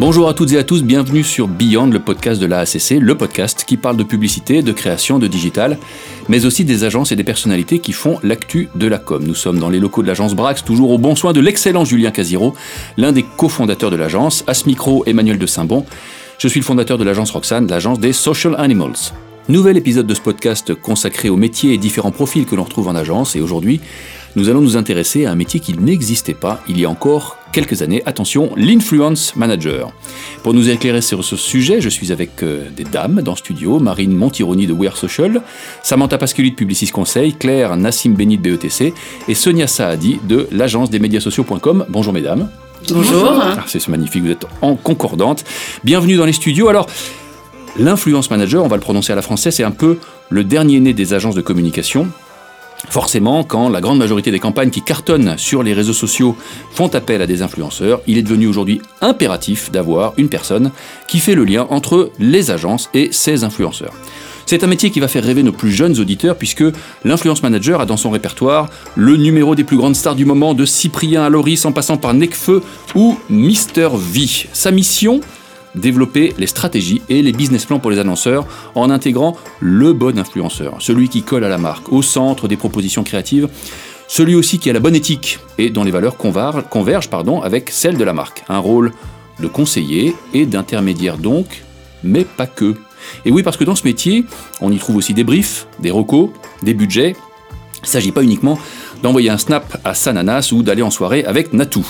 Bonjour à toutes et à tous, bienvenue sur Beyond, le podcast de l'AACC, le podcast qui parle de publicité, de création, de digital, mais aussi des agences et des personnalités qui font l'actu de la com. Nous sommes dans les locaux de l'agence Brax, toujours au bon soin de l'excellent Julien Casiro, l'un des cofondateurs de l'agence, à ce micro Emmanuel de Saint-Bon. Je suis le fondateur de l'agence Roxane, l'agence des Social Animals. Nouvel épisode de ce podcast consacré aux métiers et différents profils que l'on retrouve en agence et aujourd'hui, nous allons nous intéresser à un métier qui n'existait pas il y a encore quelques années. Attention, l'influence manager. Pour nous éclairer sur ce sujet, je suis avec euh, des dames dans le studio, Marine Montironi de We Are Social, Samantha Pasculi de Publicis Conseil, Claire Nassim Beni de BETC et Sonia Saadi de l'agence des médias sociaux.com. Bonjour mesdames. Bonjour. Ah, c'est magnifique, vous êtes en concordante. Bienvenue dans les studios. Alors, l'influence manager, on va le prononcer à la française, c'est un peu le dernier né des agences de communication. Forcément, quand la grande majorité des campagnes qui cartonnent sur les réseaux sociaux font appel à des influenceurs, il est devenu aujourd'hui impératif d'avoir une personne qui fait le lien entre les agences et ces influenceurs. C'est un métier qui va faire rêver nos plus jeunes auditeurs puisque l'influence manager a dans son répertoire le numéro des plus grandes stars du moment de Cyprien à Loris en passant par Necfeu ou Mister V. Sa mission développer les stratégies et les business plans pour les annonceurs en intégrant le bon influenceur, celui qui colle à la marque, au centre des propositions créatives, celui aussi qui a la bonne éthique et dont les valeurs convergent avec celles de la marque. Un rôle de conseiller et d'intermédiaire donc, mais pas que. Et oui, parce que dans ce métier, on y trouve aussi des briefs, des recos, des budgets. Il ne s'agit pas uniquement d'envoyer un snap à Sananas ou d'aller en soirée avec Natou.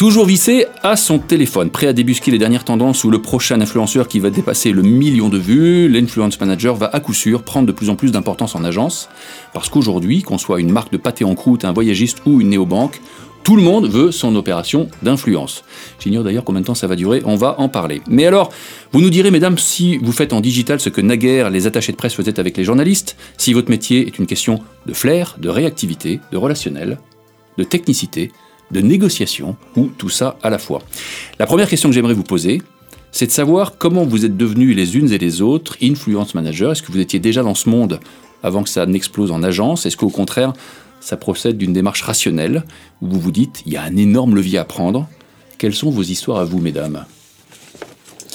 Toujours vissé à son téléphone, prêt à débusquer les dernières tendances ou le prochain influenceur qui va dépasser le million de vues, l'influence manager va à coup sûr prendre de plus en plus d'importance en agence, parce qu'aujourd'hui, qu'on soit une marque de pâté en croûte, un voyagiste ou une néobanque, tout le monde veut son opération d'influence. J'ignore d'ailleurs combien de temps ça va durer, on va en parler. Mais alors, vous nous direz, mesdames, si vous faites en digital ce que naguère les attachés de presse faisaient avec les journalistes, si votre métier est une question de flair, de réactivité, de relationnel, de technicité, de négociation ou tout ça à la fois. La première question que j'aimerais vous poser, c'est de savoir comment vous êtes devenus les unes et les autres influence managers. Est-ce que vous étiez déjà dans ce monde avant que ça n'explose en agence? Est-ce qu'au contraire, ça procède d'une démarche rationnelle où vous vous dites, il y a un énorme levier à prendre? Quelles sont vos histoires à vous, mesdames?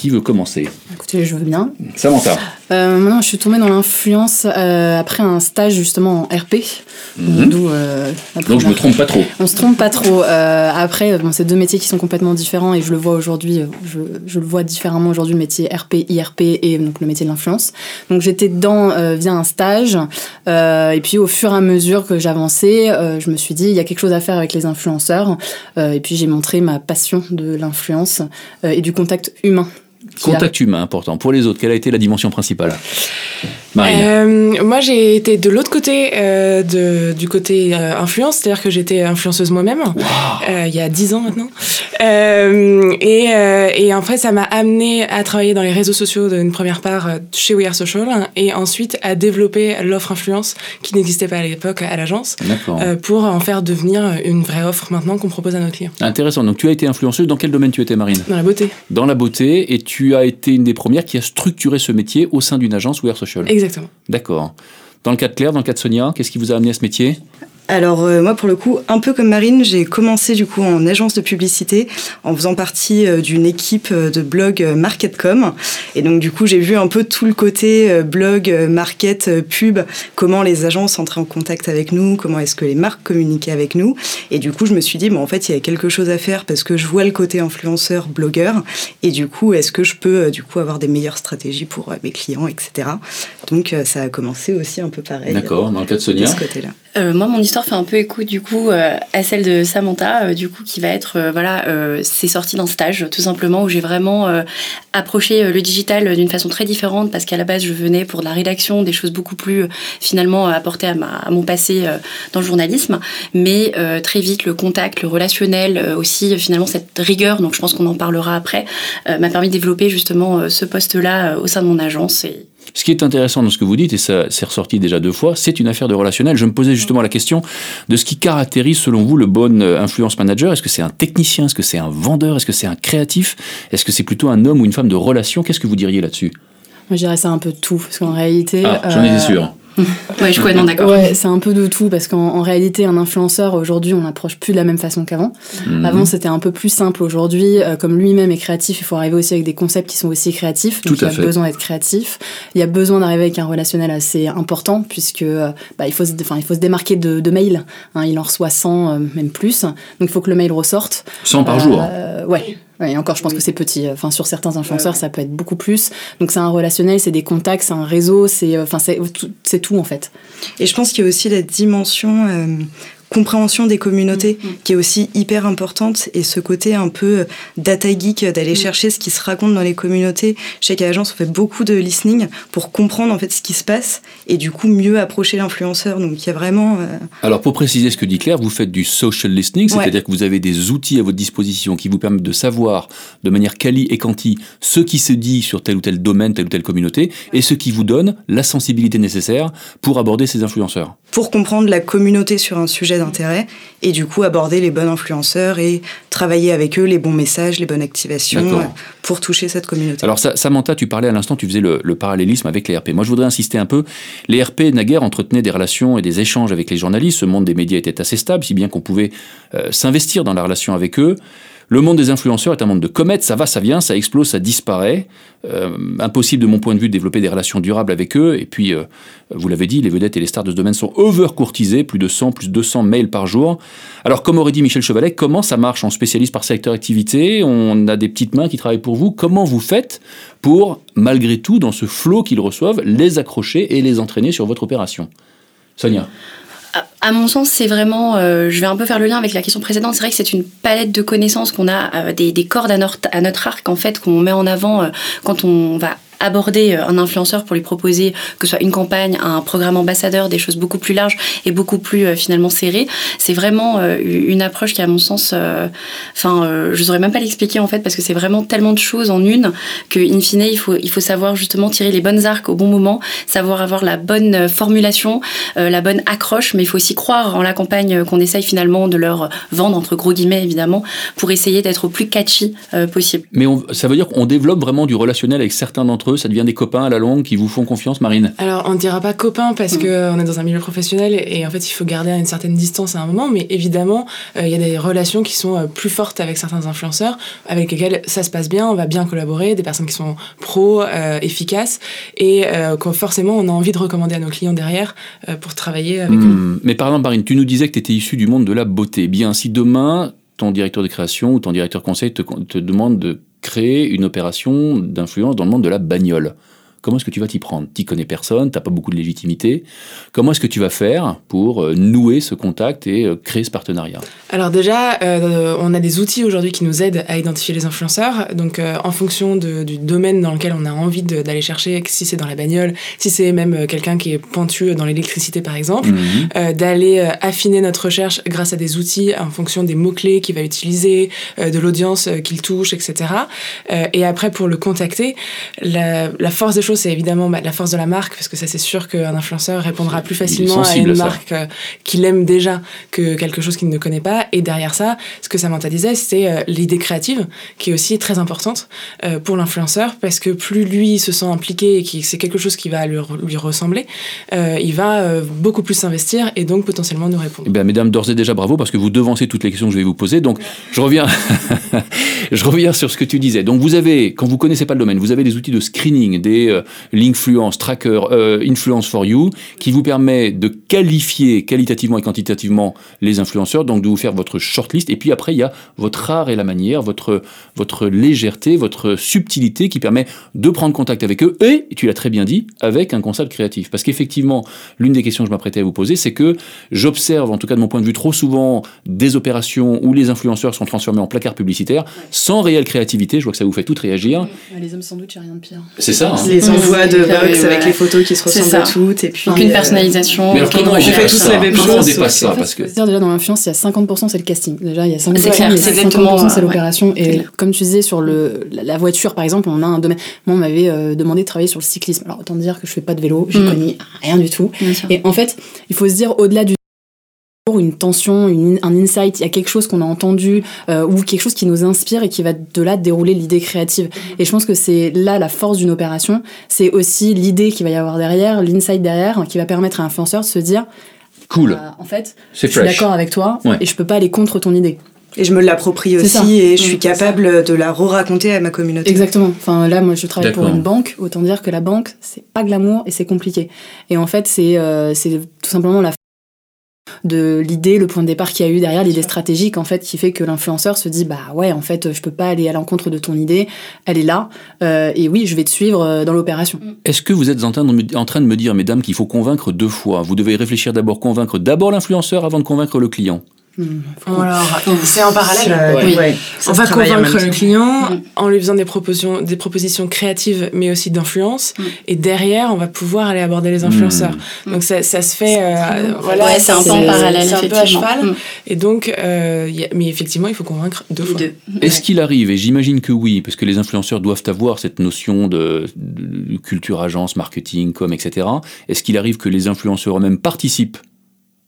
Qui veut commencer Écoutez, je veux bien. Samantha. Euh, maintenant, je suis tombée dans l'influence euh, après un stage justement en RP. D'où, euh, Donc je me trompe pas trop. On se trompe pas trop. Euh, après, bon, c'est deux métiers qui sont complètement différents et je le vois aujourd'hui, je, je le vois différemment aujourd'hui, le métier RP, IRP et donc le métier de l'influence. Donc j'étais dedans via un stage et puis au fur et à mesure que j'avançais, je me suis dit il y a quelque chose à faire avec les influenceurs et puis j'ai montré ma passion de l'influence et du contact humain. Contact humain important. Pour les autres, quelle a été la dimension principale Marine. Euh, moi, j'ai été de l'autre côté, euh, de, du côté euh, influence, c'est-à-dire que j'étais influenceuse moi-même, il y a 10 ans maintenant. Et, et en fait, ça m'a amené à travailler dans les réseaux sociaux d'une première part chez We Are Social et ensuite à développer l'offre influence qui n'existait pas à l'époque à l'agence pour en faire devenir une vraie offre maintenant qu'on propose à nos clients. Intéressant. Donc tu as été influenceuse. Dans quel domaine tu étais, Marine? Dans la beauté. Dans la beauté. Et tu as été une des premières qui a structuré ce métier au sein d'une agence We Are Social. Exactement. D'accord. Dans le cas de Claire, dans le cas de Sonia, qu'est-ce qui vous a amené à ce métier? Alors euh, moi pour le coup, un peu comme Marine, j'ai commencé du coup en agence de publicité en faisant partie euh, d'une équipe euh, de blog euh, Marketcom et donc du coup j'ai vu un peu tout le côté blog, market, pub, comment les agences entraient en contact avec nous, comment est-ce que les marques communiquaient avec nous. Et du coup je me suis dit bon en fait il y a quelque chose à faire parce que je vois le côté influenceur, blogueur. Et du coup est-ce que je peux du coup avoir des meilleures stratégies pour mes clients etc. Donc euh, ça a commencé aussi un peu pareil. D'accord. Dans le cas de De Sonia ce côté-là. Euh, moi, mon histoire fait un peu écho du coup euh, à celle de Samantha, euh, du coup qui va être euh, voilà, euh, c'est sorti d'un stage tout simplement où j'ai vraiment euh, approché euh, le digital d'une façon très différente parce qu'à la base je venais pour de la rédaction, des choses beaucoup plus euh, finalement apportées à, ma, à mon passé euh, dans le journalisme, mais euh, très vite le contact, le relationnel, euh, aussi euh, finalement cette rigueur, donc je pense qu'on en parlera après, euh, m'a permis de développer justement euh, ce poste-là euh, au sein de mon agence et Ce qui est intéressant dans ce que vous dites, et ça c'est ressorti déjà deux fois, c'est une affaire de relationnel. Je me posais justement la question de ce qui caractérise selon vous le bon euh, influence manager. Est-ce que c'est un technicien? Est-ce que c'est un vendeur? Est-ce que c'est un créatif? Est-ce que c'est plutôt un homme ou une femme de relation? Qu'est-ce que vous diriez là-dessus? Moi, je dirais ça un peu tout parce qu'en réalité, Ah, j'en étais euh, sûr. ouais, je suis complètement d'accord. Ouais, c'est un peu de tout parce qu'en réalité, un influenceur aujourd'hui, on n'approche plus de la même façon qu'avant. Mhm. Avant, c'était un peu plus simple. Aujourd'hui, euh, comme lui-même est créatif, il faut arriver aussi avec des concepts qui sont aussi créatifs. Donc, Tout à il y a fait. besoin d'être créatif. Il y a besoin d'arriver avec un relationnel assez important puisque euh, bah, il, faut se, enfin, il faut se démarquer de, de mails. Hein, il en reçoit 100, euh, même plus. Donc, il faut que le mail ressorte. 100 par jour. Euh, ouais. Et encore, je pense que c'est petit. Enfin, sur certains influenceurs, ça peut être beaucoup plus. Donc, c'est un relationnel, c'est des contacts, c'est un réseau, c'est, euh, enfin, c'est tout, c'est tout en fait. Et je pense qu'il y a aussi la dimension euh, compréhension des communautés qui est aussi hyper importante et ce côté un peu euh, data geek euh, d'aller chercher ce qui se raconte dans les communautés. Je sais qu'à l'agence on fait beaucoup de listening pour comprendre en fait ce qui se passe et du coup mieux approcher l'influenceur. Donc il y a vraiment euh, Alors pour préciser ce que dit Claire, vous faites du social listening, Ouais. c'est-à-dire que vous avez des outils à votre disposition qui vous permettent de savoir de manière quali et quanti ce qui se dit sur tel ou tel domaine, telle ou telle communauté, et ce qui vous donne la sensibilité nécessaire pour aborder ces influenceurs. pour comprendre la communauté sur un sujet d'intérêt et du coup aborder les bons influenceurs et travailler avec eux les bons messages, les bonnes activations euh, pour toucher cette communauté. Alors Sa- Samantha, tu parlais à l'instant, tu faisais le, le parallélisme avec les RP. Moi je voudrais insister un peu. Les RP, naguère, entretenaient des relations et des échanges avec les journalistes. Ce monde des médias était assez stable, si bien qu'on pouvait euh, s'investir dans la relation avec eux. Le monde des influenceurs est un monde de comètes, ça va, ça vient, ça explose, ça disparaît. Euh, impossible de mon point de vue de développer des relations durables avec eux. Et puis, euh, vous l'avez dit, les vedettes et les stars de ce domaine sont over-courtisées, plus de 100, plus de 200 mails par jour. Alors, comme aurait dit Michel Chevalet, comment ça marche On spécialise par secteur d'activité, on a des petites mains qui travaillent pour vous. Comment vous faites pour, malgré tout, dans ce flot qu'ils reçoivent, les accrocher et les entraîner sur votre opération? Sonia À- mon sens, c'est vraiment, euh, je vais un peu faire le lien avec la question précédente, c'est vrai que c'est une palette de connaissances qu'on a, euh, des, des cordes à notre, à notre arc en fait, qu'on met en avant euh, quand on va aborder euh, un influenceur pour lui proposer que ce soit une campagne, un programme ambassadeur, des choses beaucoup plus larges et beaucoup plus euh, finalement serrées. C'est vraiment euh, une approche qui, à mon sens, enfin, je saurais même pas l'expliquer en fait parce que c'est vraiment tellement de choses en une que, in fine, il faut, il faut savoir justement tirer les bonnes arcs au bon moment, savoir avoir la bonne formulation, la bonne accroche, mais il faut aussi croire en la campagne qu'on essaye finalement de leur vendre, entre gros guillemets évidemment, pour essayer d'être au plus catchy possible. Mais on- ça veut dire qu'on développe vraiment du relationnel avec certains d'entre eux, ça devient des copains à la longue qui vous font confiance, Marine Alors, on ne dira pas copain parce que on est dans un milieu professionnel et, en fait, il faut garder une certaine distance à un moment. Mais évidemment, euh, il y a des relations qui sont euh, plus fortes avec certains influenceurs, avec lesquels ça se passe bien, on va bien collaborer, des personnes qui sont pro, euh, efficaces et euh, qu'on forcément on a envie de recommander à nos clients derrière euh, pour travailler avec eux. Hmm. Mais par exemple, Marine, tu nous disais que tu étais issu du monde de la beauté. Bien, si demain, ton directeur de création ou ton directeur conseil te, te demande de créer une opération d'influence dans le monde de la bagnole, comment est-ce que tu vas t'y prendre? Tu connais personne, tu pas beaucoup de légitimité. Comment est-ce que tu vas faire pour euh, nouer ce contact et euh, créer ce partenariat? Alors déjà, euh, on a des outils aujourd'hui qui nous aident à identifier les influenceurs. Donc euh, en fonction de- du domaine dans lequel on a envie d'aller chercher, si c'est dans la bagnole, si c'est même quelqu'un qui est pointu dans l'électricité par exemple, Mhm. euh, d'aller affiner notre recherche grâce à des outils en fonction des mots-clés qu'il va utiliser, de l'audience qu'il touche, etc. Et après, pour le contacter, la, la force des choses, c'est évidemment bah, la force de la marque, parce que ça, c'est sûr qu'un influenceur répondra plus facilement à une à marque euh, qu'il aime déjà que quelque chose qu'il ne connaît pas. Et derrière ça, ce que Samantha disait, c'est euh, l'idée créative, qui est aussi très importante euh, pour l'influenceur, parce que plus lui se sent impliqué et que c'est quelque chose qui va lui, lui ressembler, il va beaucoup plus s'investir et donc potentiellement nous répondre. Eh bien, mesdames, d'ores et déjà, bravo, parce que vous devancez toutes les questions que je vais vous poser. Donc, je reviens, je reviens sur ce que tu disais. Donc, vous avez, quand vous connaissez pas le domaine, vous avez des outils de screening, des l'influence tracker, euh, influence for you, qui vous permet de qualifier qualitativement et quantitativement les influenceurs, donc de vous faire votre shortlist. Et puis après, il y a votre art et la manière, votre, votre légèreté, votre subtilité qui permet de prendre contact avec eux et, tu l'as très bien dit, avec un concept créatif. Parce qu'effectivement, l'une des questions que je m'apprêtais à vous poser, c'est que j'observe, en tout cas de mon point de vue, trop souvent des opérations où les influenceurs sont transformés en placards publicitaires sans réelle créativité. Je vois que ça vous fait toutes réagir. Les hommes sandwich, il n'y a rien de pire. C'est ça. hein. les envois de box oui, avec les photos qui se ressemblent à toutes et puis Aucune euh, personnalisation, Mais on fait tous la ça même Comment on chose, dépasse ça Parce que déjà dans l'influence, il y a 50% c'est le casting. Déjà, il y a 50%, C'est clair, mais c'est 50% exactement, c'est euh, l'opération. c'est Et clair. comme tu disais sur le, la, voiture, par exemple, on a un domaine. Moi, on m'avait euh, demandé de travailler sur le cyclisme. Alors autant dire que je fais pas de vélo, j'y Mm. connais rien du tout. Et en fait, il faut se dire au-delà du une tension, une, un insight, il y a quelque chose qu'on a entendu euh, ou quelque chose qui nous inspire et qui va de là dérouler l'idée créative. Et je pense que c'est là la force d'une opération, c'est aussi l'idée qu'il va y avoir derrière, l'insight derrière, qui va permettre à l'influenceur de se dire Cool. bah, en fait, C'est je suis d'accord avec toi Ouais. et je peux pas aller contre ton idée. Et je me l'approprie aussi ça. et je Mm, suis capable de la re-raconter à ma communauté. Exactement. Enfin là, moi, je travaille pour une banque. Autant dire que la banque, c'est pas glamour et c'est compliqué. Et en fait, c'est euh, c'est tout simplement la de l'idée, le point de départ qu'il y a eu derrière, l'idée stratégique en fait, qui fait que l'influenceur se dit bah ouais, en fait, je peux pas aller à l'encontre de ton idée. Elle est là. euh, et oui, je vais te suivre euh, dans l'opération. Est-ce que vous êtes en train, de me, en train de me dire, mesdames, qu'il faut convaincre deux fois? Vous devez réfléchir d'abord, convaincre d'abord l'influenceur avant de convaincre le client. Alors, c'est en parallèle. Oui. ouais, On va convaincre le client Mm. en lui faisant des propositions, des propositions créatives, mais aussi d'influence. Mm. Et derrière, on va pouvoir aller aborder les influenceurs. Mm. Donc ça, ça se fait. euh, voilà, ouais, c'est un peu en parallèle, C'est un peu à effectivement. cheval. Et donc, euh, y a- mais effectivement, il faut convaincre deux fois. deux. Est-ce qu'il arrive, et j'imagine que oui, parce que les influenceurs doivent avoir cette notion de, de culture agence, marketing, com, etc. Est-ce qu'il arrive que les influenceurs eux-mêmes participent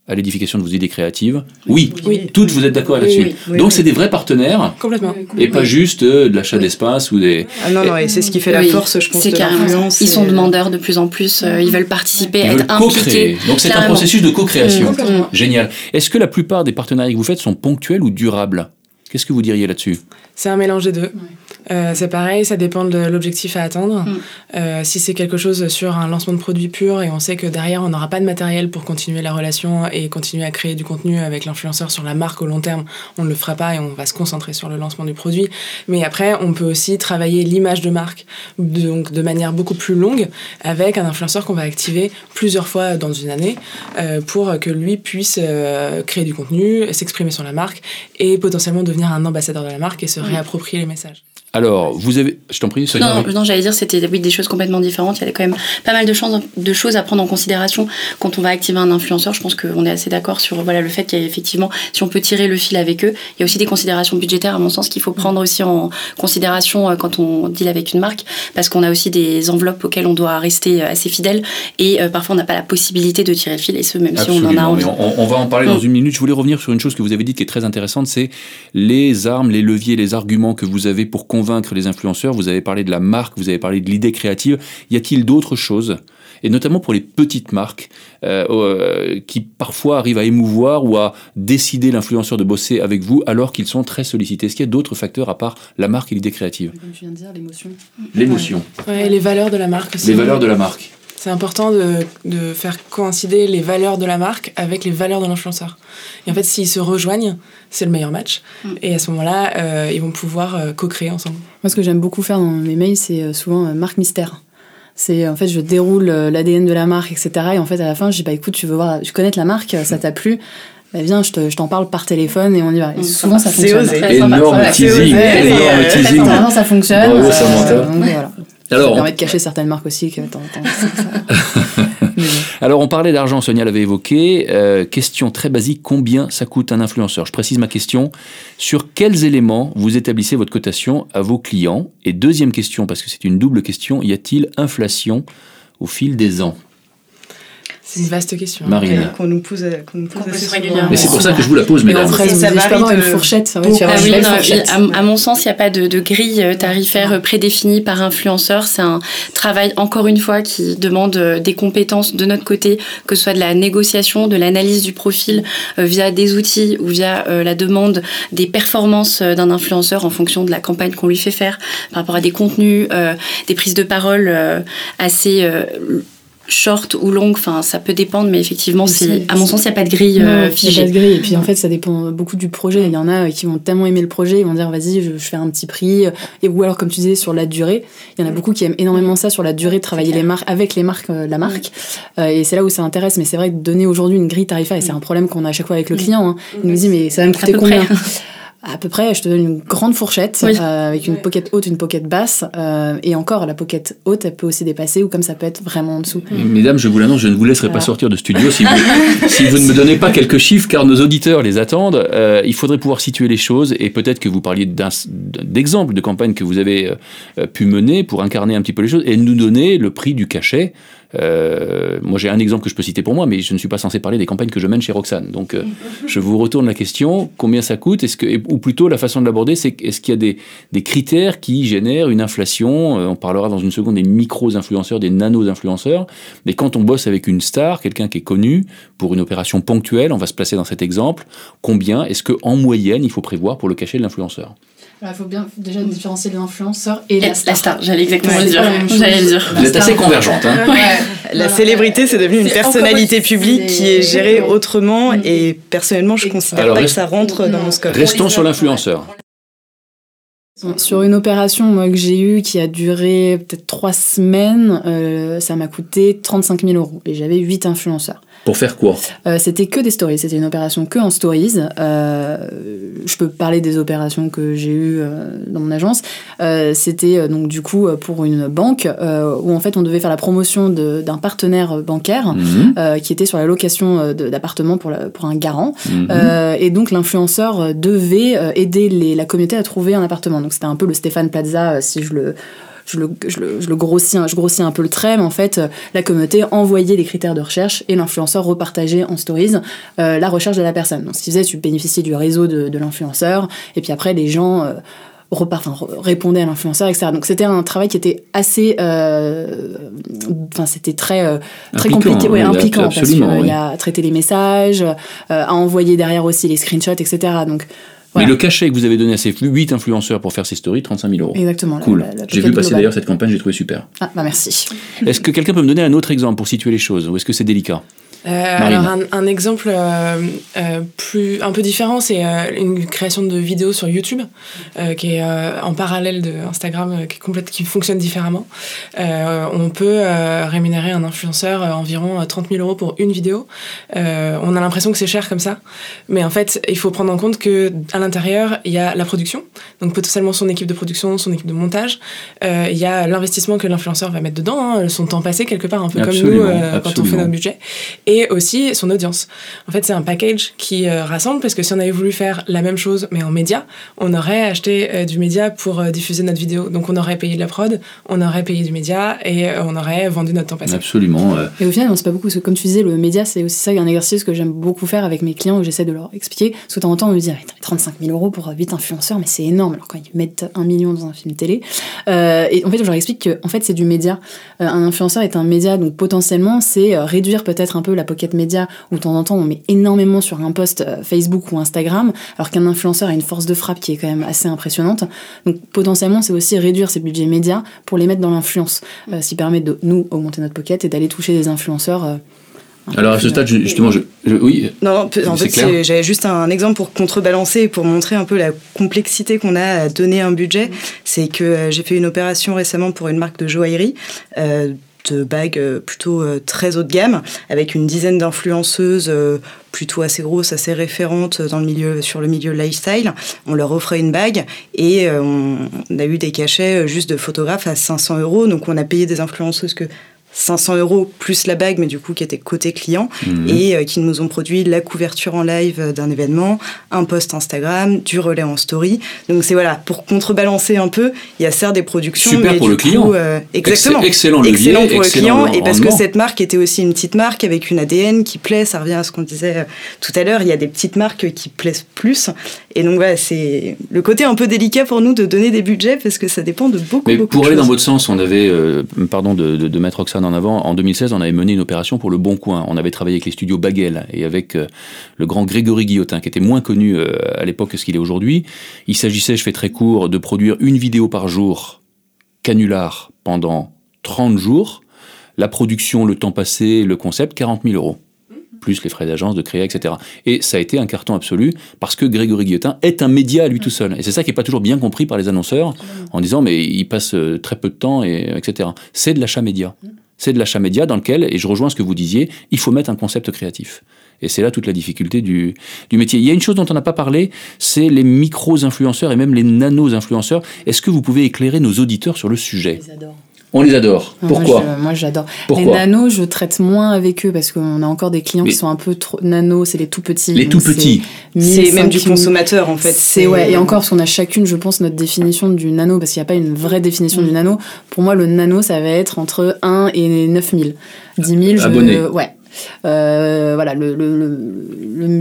à l'édification de vos idées créatives Oui, Oui. toutes vous êtes d'accord Oui, là-dessus. oui, oui, Donc oui. c'est des vrais partenaires Complètement. et pas juste euh, de l'achat d'espace ou des. Ah non, non, et c'est ce qui fait la force, je pense, c'est de carrément. Ils sont demandeurs de plus en plus, euh, ils veulent participer, Ils veulent être co-créer. impliqués. Donc c'est un processus de co-création. Mm. Génial. Est-ce que la plupart des partenariats que vous faites sont ponctuels ou durables? Qu'est-ce que vous diriez là-dessus? C'est un mélange des deux. Euh, c'est pareil, ça dépend de l'objectif à atteindre. Mm. Euh, si c'est quelque chose sur un lancement de produit pur et on sait que derrière on n'aura pas de matériel pour continuer la relation et continuer à créer du contenu avec l'influenceur sur la marque au long terme, on ne le fera pas et on va se concentrer sur le lancement du produit. Mais après, on peut aussi travailler l'image de marque donc de manière beaucoup plus longue avec un influenceur qu'on va activer plusieurs fois dans une année euh, pour que lui puisse euh, créer du contenu, s'exprimer sur la marque et potentiellement devenir un ambassadeur de la marque et se réapproprier les messages. Alors, vous avez. Je t'en prie. Non, non, j'allais dire c'était oui, des choses complètement différentes. Il y a quand même pas mal de, choses à prendre en considération quand on va activer un influenceur. Je pense qu'on est assez d'accord sur voilà, le fait qu'il y a effectivement, si on peut tirer le fil avec eux, il y a aussi des considérations budgétaires, à mon sens, qu'il faut prendre aussi en considération euh, quand on deal avec une marque, parce qu'on a aussi des enveloppes auxquelles on doit rester euh, assez fidèle et euh, parfois on n'a pas la possibilité de tirer le fil, et ce, même si on en a envie. on, on va en parler dans Mm. une minute. Je voulais revenir sur une chose que vous avez dite qui est très intéressante, c'est les armes, les leviers, les arguments que vous avez pour convaincre les influenceurs. Vous avez parlé de la marque, vous avez parlé de l'idée créative. Y a-t-il d'autres choses? Et notamment pour les petites marques euh, euh, qui parfois arrivent à émouvoir ou à décider l'influenceur de bosser avec vous alors qu'ils sont très sollicités. Est-ce qu'il y a d'autres facteurs à part la marque et l'idée créative? Comme tu viens de dire, l'émotion. L'émotion, Ouais, les valeurs de la marque aussi. les valeurs de la marque. C'est important de, de faire coïncider les valeurs de la marque avec les valeurs de l'influenceur. Et en fait, s'ils se rejoignent, c'est le meilleur match. Mm. Et à ce moment-là, euh, ils vont pouvoir euh, co-créer ensemble. Moi, ce que j'aime beaucoup faire dans mes mails, c'est euh, souvent euh, marque mystère. C'est en fait, je déroule euh, l'ADN de la marque, etc. Et en fait, à la fin, je dis bah écoute, tu veux voir, tu connais la marque, ça t'a plu bah, viens, je te- je t'en parle par téléphone et on y va. Et souvent, ça c'est fonctionne. osé. Très sympa. Énorme teasing, c'est osé. énorme teasing. Ça fonctionne. Bravo, Samantha. donc, voilà. Alors, ça on- permet de cacher certaines marques aussi que ça. Mais. Alors, on parlait d'argent, Sonia l'avait évoqué. Euh, question très basique combien ça coûte un influenceur? Je précise ma question. Sur quels éléments vous établissez votre cotation à vos clients? Et deuxième question, parce que c'est une double question y a-t-il inflation au fil des ans? C'est une vaste question. Marine. Qu'on nous pose, qu'on nous pose assez régulièrement. Mais c'est pour ça que je vous la pose, Mais mesdames. vrai, Ça varie une fourchette. Ah oui, non, fourchette. à, à mon sens, il n'y a pas de, de grille euh, tarifaire euh, prédéfinie par influenceur. C'est un travail, encore une fois, qui demande euh, des compétences de notre côté, que ce soit de la négociation, de l'analyse du profil euh, via des outils ou via euh, la demande des performances euh, d'un influenceur en fonction de la campagne qu'on lui fait faire, par rapport à des contenus, euh, des prises de parole euh, assez... euh, short ou longue, enfin ça peut dépendre, mais effectivement, c'est à mon sens, il n'y a pas de grille euh, a pas figée. de grille. Et puis en fait, ça dépend beaucoup du projet. Il y en a qui vont tellement aimer le projet, ils vont dire vas-y, je, je fais un petit prix. Et ou alors, comme tu disais, sur la durée. Il y en a beaucoup qui aiment énormément ça sur la durée, de travailler les marques avec les marques, euh, la marque. Euh, et c'est là où ça intéresse. Mais c'est vrai que donner aujourd'hui une grille tarifaire, et c'est un problème qu'on a à chaque fois avec le client. hein. Il nous dit mais ça va me coûter combien? À peu près, je te donne une grande fourchette Oui. euh, avec une pocket haute, une pocket basse. euh, et encore, la pocket haute, elle peut aussi dépasser ou comme ça peut être vraiment en dessous. Mesdames, je vous l'annonce, je ne vous laisserai pas sortir de studio si vous, si vous ne me donnez pas quelques chiffres, car nos auditeurs les attendent. Euh, il faudrait pouvoir situer les choses et peut-être que vous parliez d'exemples de campagnes que vous avez euh, pu mener pour incarner un petit peu les choses et nous donner le prix du cachet Euh, moi, j'ai un exemple que je peux citer pour moi, mais je ne suis pas censé parler des campagnes que je mène chez Roxane. Donc, euh, je vous retourne la question combien ça coûte? Est-ce que, Ou plutôt, la façon de l'aborder, c'est est-ce qu'il y a des, des, critères qui génèrent une inflation? Euh, On parlera dans une seconde des micros-influenceurs, des nano-influenceurs. Mais quand on bosse avec une star, quelqu'un qui est connu pour une opération ponctuelle, on va se placer dans cet exemple, combien est-ce qu'en moyenne il faut prévoir pour le cachet de l'influenceur? Il faut bien déjà différencier l'influenceur et, la star. La star, j'allais exactement le dire. J'allais le dire. Vous êtes assez convergente. Hein. La célébrité, c'est devenu une personnalité publique qui est gérée autrement et personnellement, je considère pas que ça rentre dans mon scope. Restons sur l'influenceur. Sur une opération que j'ai eue qui a duré peut-être trois semaines, euh, ça m'a coûté 35 000 euros et j'avais 8 influenceurs. Pour faire quoi? Euh, C'était que des stories. C'était une opération que en stories. Euh, je peux parler des opérations que j'ai eues euh, dans mon agence. C'était donc du coup pour une banque où en fait on devait faire la promotion d'un partenaire bancaire mhm. qui était sur la location d'appartements pour, pour un garant. Mhm. et donc l'influenceur devait aider les, la communauté à trouver un appartement. Donc c'était un peu le Stéphane Plaza si je le je le, je le, je le grossis, je grossis un peu le trait, mais en fait, euh, la communauté envoyait les critères de recherche et l'influenceur repartageait en stories euh, la recherche de la personne. Donc, ce qui faisait, tu bénéficiais du réseau de, de l'influenceur, et puis après, les gens euh, enfin, répondaient à l'influenceur, etc. Donc, c'était un travail qui était assez. Euh, enfin, c'était très, très compliqué, ouais, impliquant, parce qu'il y a traité les messages, à envoyer derrière aussi les screenshots, etc. Donc, mais le cachet que vous avez donné à ces 8 influenceurs pour faire ces stories, 35 000 euros. Exactement. Cool. J'ai vu passer d'ailleurs cette campagne, j'ai trouvé super. Ah, bah merci. Est-ce que quelqu'un peut me donner un autre exemple pour situer les choses Ou est-ce que c'est délicat? Euh, alors un, un exemple euh, euh, plus un peu différent, c'est une création de vidéos sur YouTube qui est en parallèle de Instagram, qui, complète, qui fonctionne différemment. on peut rémunérer un influenceur environ 30 000 euros pour une vidéo. on a l'impression que c'est cher comme ça, mais en fait, il faut prendre en compte que à l'intérieur, il y a la production, donc potentiellement son équipe de production, son équipe de montage. Il y a l'investissement que l'influenceur va mettre dedans, hein, son temps passé quelque part, un peu comme nous quand on fait notre budget. Et et aussi son audience. En fait, c'est un package qui euh, rassemble parce que si on avait voulu faire la même chose mais en média, on aurait acheté euh, du média pour euh, diffuser notre vidéo. Donc on aurait payé de la prod, on aurait payé du média et on aurait vendu notre temps passé. Absolument. Et au final, on sait pas beaucoup parce que comme tu disais, le média, c'est aussi ça, un exercice que j'aime beaucoup faire avec mes clients où j'essaie de leur expliquer. Parce que de temps en temps, on me dit 35 000 euros pour 8 influenceurs, mais c'est énorme. Alors quand ils mettent un million dans un film télé. et en fait, je leur explique que en fait, c'est du média. un influenceur est un média, donc potentiellement, c'est réduire peut-être un peu la pocket média où de temps en temps on met énormément sur un post euh, Facebook ou Instagram, alors qu'un influenceur a une force de frappe qui est quand même assez impressionnante. Donc potentiellement, c'est aussi réduire ses budgets médias pour les mettre dans l'influence, euh, ce qui permet de nous augmenter notre pocket et d'aller toucher des influenceurs. Euh, alors à ce stade, justement, je, oui. Non, en fait, j'avais juste un exemple pour contrebalancer pour montrer un peu la complexité qu'on a à donner un budget. C'est que j'ai fait une opération récemment pour une marque de joaillerie de bagues euh, plutôt euh, très haut de gamme, avec une dizaine d'influenceuses euh, plutôt assez grosses, assez référentes dans le milieu, sur le milieu lifestyle. On leur offrait une bague et on a eu des cachets juste de photographes à 500 euros. Donc on a payé des influenceuses que 500 euros plus la bague, mais du coup qui était côté client, mhm. et euh, qui nous ont produit la couverture en live d'un événement, un post Instagram, du relais en story. Donc c'est voilà, pour contrebalancer un peu, il y a certes des productions. Super mais pour du le client. Euh, exactement. excellent levier, excellent pour le client, et parce que cette marque était aussi une petite marque avec une ADN qui plaît, ça revient à ce qu'on disait euh, tout à l'heure, il y a des petites marques qui plaisent plus, et donc voilà, c'est le côté un peu délicat pour nous de donner des budgets parce que ça dépend de beaucoup, mais beaucoup pour aller dans votre sens, on avait, pardon de, de, de mettre Roxane en avant. En 2016, on avait mené une opération pour Le Bon Coin. On avait travaillé avec les studios Baguel et avec euh, le grand Grégory Guillotin, qui était moins connu euh, à l'époque que ce qu'il est aujourd'hui. Il s'agissait, je fais très court, de produire une vidéo par jour, canular, pendant 30 jours. La production, le temps passé, le concept, 40 000 euros plus les frais d'agence, de créer, etc. Et ça a été un carton absolu parce que Grégory Guillotin est un média à lui tout seul. Et c'est ça qui n'est pas toujours bien compris par les annonceurs en disant mais il passe euh, très peu de temps, et, etc. C'est de l'achat média. C'est de l'achat média dans lequel, et je rejoins ce que vous disiez, il faut mettre un concept créatif. Et c'est là toute la difficulté du, du, métier. Il y a une chose dont on n'a pas parlé, c'est les micros-influenceurs et même les nano-influenceurs. Est-ce que vous pouvez éclairer nos auditeurs sur le sujet? On les adore. Ah, Pourquoi Moi, je- j'adore. Pourquoi Les nanos, je traite moins avec eux parce qu'on a encore des clients Mais- qui sont un peu trop nano, c'est les tout petits. Les tout petits. C'est 1000, même du 5000. consommateur en fait. C'est ouais, et encore, parce qu'on a chacune, je pense, notre définition du nano, parce qu'il n'y a pas une vraie définition Mm. du nano. Pour moi, le nano, ça va être entre 1 et 9000. 10 000, je... Abonnés. Ouais. Euh, voilà, le, le,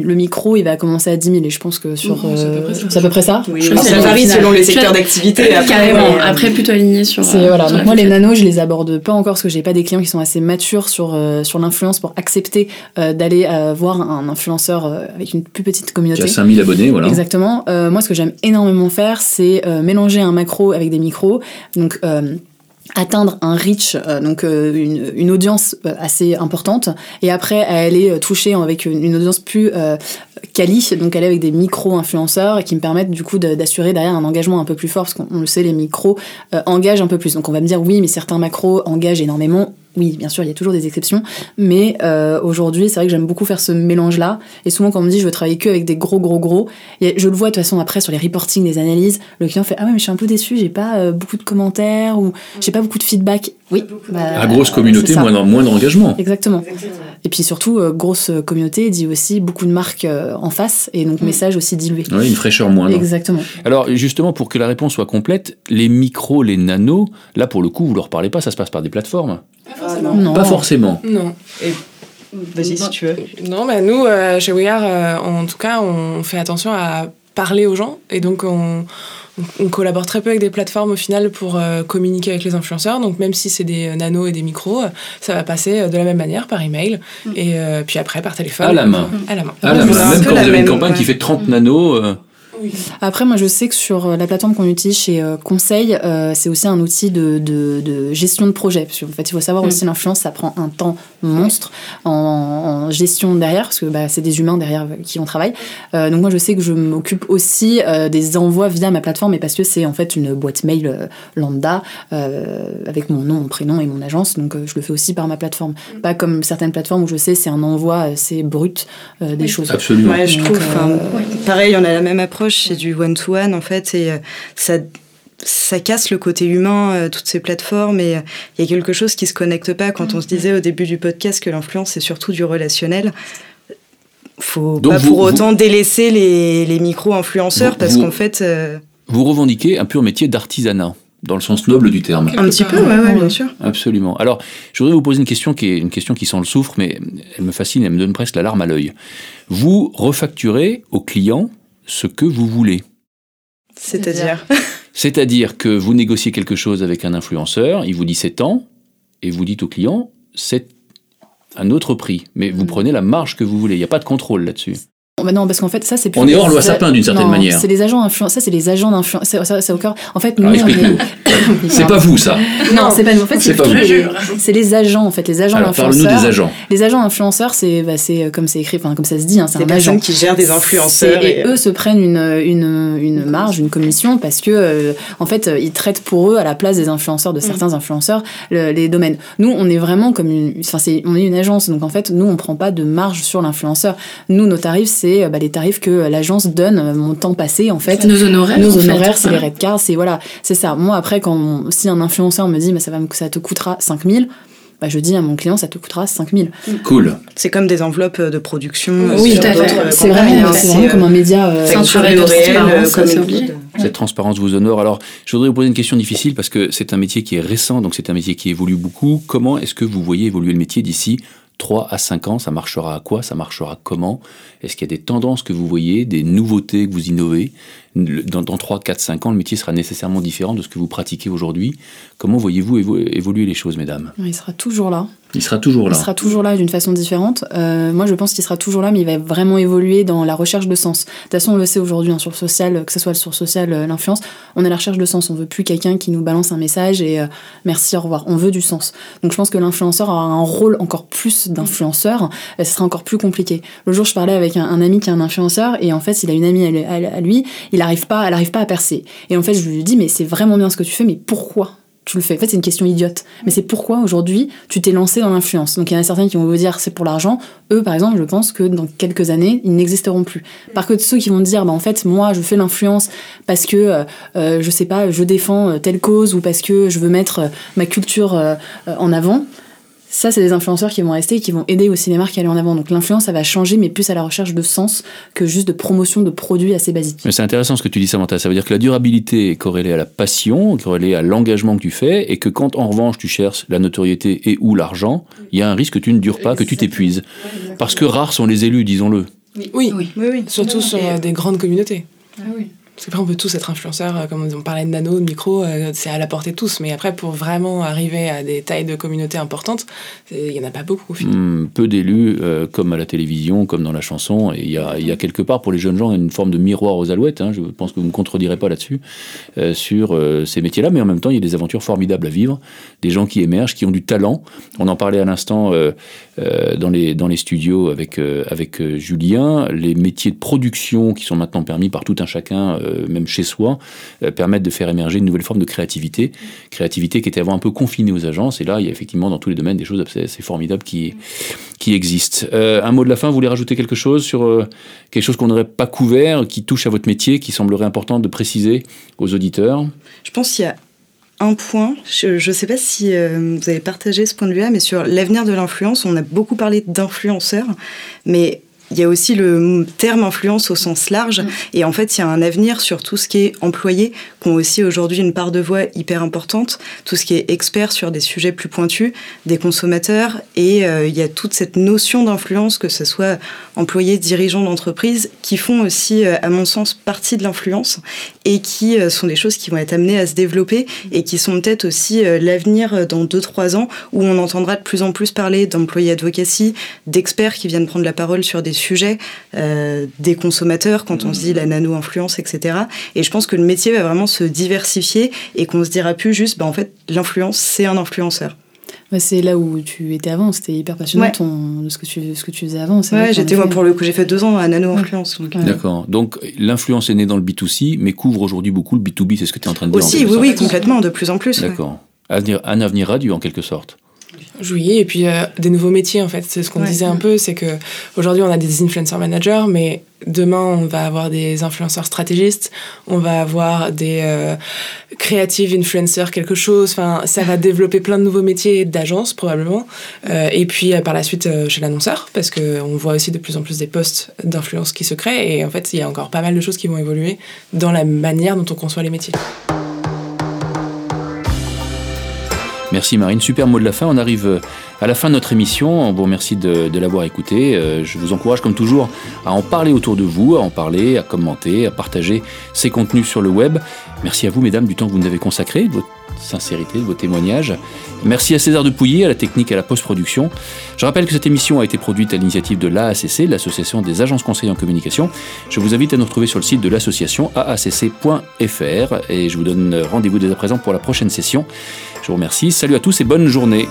le, micro, il va commencer à 10 000, et je pense que sur. C'est à peu euh, près ça. c'est à peu près ça Oui, Je ça varie selon les secteurs d'activité. après, Carrément. euh, Après, plutôt aligné sur. Euh, voilà. sur Donc moi les nanos, je les aborde pas encore parce que j'ai pas des clients qui sont assez matures sur euh, sur l'influence pour accepter euh, d'aller euh, voir un influenceur euh, avec une plus petite Qui communauté. a 5000 abonnés, voilà. Exactement. Euh, moi, ce que j'aime énormément faire, c'est euh, mélanger un macro avec des micros. Donc, euh, atteindre un reach, euh, donc euh, une, audience euh, assez importante, et après aller euh, toucher avec une, audience plus euh, quali, donc aller avec des micro-influenceurs qui me permettent du coup d'assurer derrière un engagement un peu plus fort, parce qu'on on le sait, les micros engagent un peu plus. Donc on va me dire oui, mais certains macros engagent énormément. Oui, bien sûr, il y a toujours des exceptions, mais euh, aujourd'hui, c'est vrai que j'aime beaucoup faire ce mélange-là. Et souvent, quand on me dit je veux travailler que avec des gros, gros, gros, et je le vois de toute façon après sur les reportings, les analyses, le client fait ah ouais, mais je suis un peu déçu, j'ai pas euh, beaucoup de commentaires ou j'ai pas beaucoup de feedback. Oui, bah, À grosse communauté, moins, moins d'engagement. Exactement. Et puis surtout, euh, grosse communauté dit aussi beaucoup de marques euh, en face et donc message aussi dilué. Oui, une fraîcheur moindre. Exactement. Alors justement, pour que la réponse soit complète, les micros, les nanos, là pour le coup, vous leur parlez pas, ça se passe par des plateformes Ah, non. Pas forcément. Non. Vas-y si tu veux. Non, bah nous, euh, chez We Are, euh, en tout cas, on fait attention à parler aux gens. Et donc, on, on collabore très peu avec des plateformes au final pour euh, communiquer avec les influenceurs. Donc, même si c'est des nanos et des micros, ça va passer de la même manière par email. Et euh, puis après, par téléphone. À la main. À la main. Même quand vous avez une campagne qui fait 30 nanos, Après, moi, je sais que sur euh, la plateforme qu'on utilise chez euh, Conseil, euh, c'est aussi un outil de, de, de gestion de projet. Parce qu'en fait, il faut savoir Mm. aussi, l'influence, ça prend un temps monstre en, en gestion derrière, parce que bah, c'est des humains derrière qui on travaille. Euh, donc, moi, je sais que je m'occupe aussi euh, des envois via ma plateforme, et parce que c'est en fait une boîte mail euh, lambda euh, avec mon nom, mon prénom et mon agence. Donc, euh, je le fais aussi par ma plateforme. Pas comme certaines plateformes où je sais c'est un envoi assez brut euh, des Oui. choses. absolument. Ouais, je Donc, trouve. euh, Pareil, on a la même approche, c'est du one-to-one en fait, et euh, ça, ça casse le côté humain, euh, toutes ces plateformes, et euh, il y a quelque chose qui se connecte pas quand on se disait au début du podcast que l'influence c'est surtout du relationnel. Faut Donc pas vous- pour vous- autant délaisser les, les micro-influenceurs parce qu'en fait. euh, Vous revendiquez un pur métier d'artisanat, dans le sens noble du terme. un petit peu, ouais, bien sûr. Absolument. Alors, je voudrais vous poser une question qui est une question qui sent le soufre, mais elle me fascine, elle me donne presque la larme à l'œil. Vous refacturez au client ce que vous voulez. C'est-à-dire. C'est-à-dire que vous négociez quelque chose avec un influenceur, il vous dit c'est tant, et vous dites au client c'est un autre prix. Mais vous prenez la marge que vous voulez. Il n'y a pas de contrôle là-dessus. Bah non, parce qu'en fait, ça, c'est plus On est hors loi Sapin, d'une certaine Non, manière. C'est les agents influents. Ça, c'est les agents d'influence. Ça, ça, c'est au cœur. En fait, nous, Alors, on est- explique-nous. C'est pas vous, ça. Non, c'est pas nous. En fait, C'est pas vous. C'est les agents, en fait, les agents Alors, parle-nous influenceurs. des agents. Les agents influenceurs, c'est bah, c'est, euh, comme c'est écrit, enfin comme ça se dit, hein, c'est Des un agent. qui gèrent des influenceurs. Et, et, eux se prennent une, une, une marge, une commission, parce que, euh, en fait, ils traitent pour eux, à la place des influenceurs, Mm. de certains influenceurs, le- les domaines. Nous, on est vraiment comme une. Enfin, c'est- on est une agence, donc en fait, nous, on prend pas de marge sur l'influenceur. Nous, nos tarifs, c'est euh, bah, les tarifs que l'agence donne, euh, mon temps passé, en fait. Nos honoraires. Nos honoraires, c'est les Voilà. red cards, c'est voilà, c'est ça. Moi, après, quand on- si un influenceur me dit, bah, ça, va ça te coûtera 5000, bah, je dis à mon client, ça te coûtera 5000. Cool. C'est comme des enveloppes de production. Oui, tout à fait. d'autres, euh, C'est campagnes, vraiment, hein. c'est vraiment euh, comme un média. euh, facturé au réel, euh, comme c'est obligé. Cette transparence vous honore. Alors, je voudrais vous poser une question difficile parce que c'est un métier qui est récent, donc c'est un métier qui évolue beaucoup. Comment est-ce que vous voyez évoluer le métier d'ici 3 à 5 ans? Ça marchera à quoi? Ça marchera comment? Est-ce qu'il y a des tendances que vous voyez, des nouveautés que vous innovez dans, dans 3, 4, 5 ans, le métier sera nécessairement différent de ce que vous pratiquez aujourd'hui. Comment voyez-vous évo- évoluer les choses, mesdames? Il sera toujours là. Il sera toujours Il là. sera toujours là d'une façon différente. Euh, moi, je pense qu'il sera toujours là, mais il va vraiment évoluer dans la recherche de sens. De toute façon, on le sait aujourd'hui hein, sur le social, que ce soit sur le social, euh, l'influence, on est à la recherche de sens. On veut plus quelqu'un qui nous balance un message et euh, merci, au revoir. On veut du sens. Donc, je pense que l'influenceur aura un rôle encore plus d'influenceur. Ce sera encore plus compliqué. Le jour, je parlais avec un, ami qui est un influenceur et en fait, il a une amie à, lui- à- à lui, il arrive pas, elle arrive pas à percer. Et en fait, je lui dis, mais c'est vraiment bien ce que tu fais, mais pourquoi tu le fais? En fait, c'est une question idiote. Mais c'est pourquoi aujourd'hui tu t'es lancé dans l'influence? Donc il y en a certains qui vont vous dire c'est pour l'argent. Eux, par exemple, je pense que dans quelques années, ils n'existeront plus. Par contre, ceux qui vont dire bah en fait moi je fais l'influence parce que euh, euh, je sais pas, je défends euh, telle cause ou parce que je veux mettre ma culture en avant ça, c'est des influenceurs qui vont rester et qui vont aider aussi les marques à aller en avant. Donc l'influence, ça va changer, mais plus à la recherche de sens que juste de promotion de produits assez basiques. Mais c'est intéressant ce que tu dis, Samantha. Ça veut dire que la durabilité est corrélée à la passion, corrélée à l'engagement que tu fais, et que quand en revanche tu cherches la notoriété et ou l'argent, il y a un risque que tu ne dures pas, que tu t'épuises. Parce que rares sont les élus, disons-le. Oui, oui, oui, surtout sur des grandes communautés. Ah oui. Parce qu'après, on peut tous être influenceurs, euh, comme on parlait de nano, de micro, euh, c'est à la portée de tous. Mais après, pour vraiment arriver à des tailles de communauté importantes, il n'y en a pas beaucoup au hmm, peu d'élus, euh, comme à la télévision, comme dans la chanson. Et il y a, y a, quelque part, pour les jeunes gens, une forme de miroir aux alouettes. Hein, je pense que vous ne me contredirez pas là-dessus, sur ces métiers-là. Mais en même temps, il y a des aventures formidables à vivre. Des gens qui émergent, qui ont du talent. On en parlait à l'instant dans, les, dans les studios avec, avec Julien. Les métiers de production qui sont maintenant permis par tout un chacun euh, même chez soi, euh, permettent de faire émerger une nouvelle forme de créativité. Créativité qui était avant un peu confinée aux agences. Et là, il y a effectivement dans tous les domaines des choses assez, formidables qui, qui existent. Euh, un mot de la fin, vous voulez rajouter quelque chose sur quelque chose qu'on n'aurait pas couvert, qui touche à votre métier, qui semblerait important de préciser aux auditeurs? Je pense qu'il y a un point, je ne sais pas si vous avez partagé ce point de vue-là, mais sur l'avenir de l'influence, on a beaucoup parlé d'influenceurs, mais il y a aussi le terme influence au sens large. Mm. Et en fait, il y a un avenir sur tout ce qui est employé, qui aussi aujourd'hui une part de voix hyper importante, tout ce qui est expert sur des sujets plus pointus, des consommateurs. Et euh, il y a toute cette notion d'influence, que ce soit employés, dirigeants d'entreprise, qui font aussi, euh, à mon sens, partie de l'influence et qui euh, sont des choses qui vont être amenées à se développer et qui sont peut-être aussi l'avenir dans 2-3 ans, où on entendra de plus en plus parler d'employés advocacy, d'experts qui viennent prendre la parole sur des sujets des consommateurs quand on se dit la nano-influence, etc. Et je pense que le métier va vraiment se diversifier et qu'on se dira plus juste, bah, en fait, l'influence, c'est un influenceur. c'est là où tu étais avant, c'était hyper passionnant de ce que, tu, ce que tu faisais avant. Ouais, j'étais moi pour le coup, j'ai fait deux ans à nano-influence. Euh. D'accord, donc l'influence est née dans le B2C, mais couvre aujourd'hui beaucoup le B2B, c'est ce que tu es en train de dire Aussi, oui, oui, complètement, de plus en plus. D'accord. Un avenir radieux en quelque sorte. Oui, et puis euh, des nouveaux métiers en fait. C'est ce qu'on disait un peu, c'est que aujourd'hui on a des influencer managers, mais demain on va avoir des influenceurs stratégistes, on va avoir des euh, creative influencers quelque chose. Enfin, ça va développer plein de nouveaux métiers d'agence probablement. Euh, et puis par la suite chez l'annonceur, parce que on voit aussi de plus en plus des postes d'influence qui se créent. Et en fait, il y a encore pas mal de choses qui vont évoluer dans la manière dont on conçoit les métiers. Merci Marine, super mot de la fin. On arrive euh, à la fin de notre émission. On vous remercie de, l'avoir écouté. Euh, je vous encourage comme toujours à en parler autour de vous, à en parler, à commenter, à partager ces contenus sur le web. Merci à vous mesdames du temps que vous nous avez consacré, sincérité, de vos témoignages. Merci à César de Pouilly, à la technique et à la post-production. Je rappelle que cette émission a été produite à l'initiative de l'AACC, l'Association des agences conseillers en communication. Je vous invite à nous retrouver sur le site de l'association aacc.fr et je vous donne rendez-vous dès à présent pour la prochaine session. Je vous remercie, salut à tous et bonne journée.